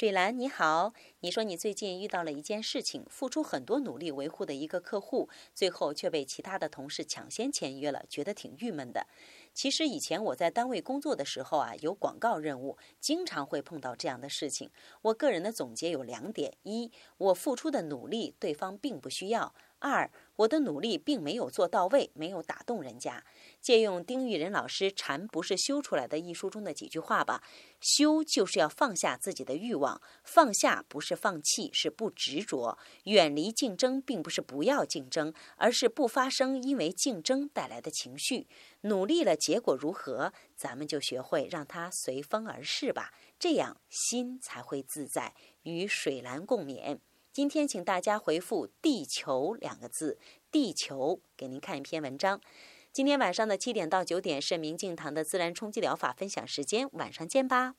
水兰你好，你说你最近遇到了一件事情，付出很多努力维护的一个客户，最后却被其他的同事抢先签约了，觉得挺郁闷的。其实以前我在单位工作的时候啊，有广告任务，经常会碰到这样的事情。我个人的总结有两点：一，我付出的努力对方并不需要；二，我的努力并没有做到位，没有打动人家。借用丁玉仁老师《禅不是修出来的》一书中的几句话吧：修就是要放下自己的欲望，放下不是放弃，是不执着；远离竞争，并不是不要竞争，而是不发生因为竞争带来的情绪。努力了，结果如何，咱们就学会让它随风而逝吧，这样心才会自在，与水蓝共勉。今天请大家回复“地球”两个字，“地球”给您看一篇文章。今天晚上的七点到九点是明镜堂的自然冲击疗法分享时间，晚上见吧。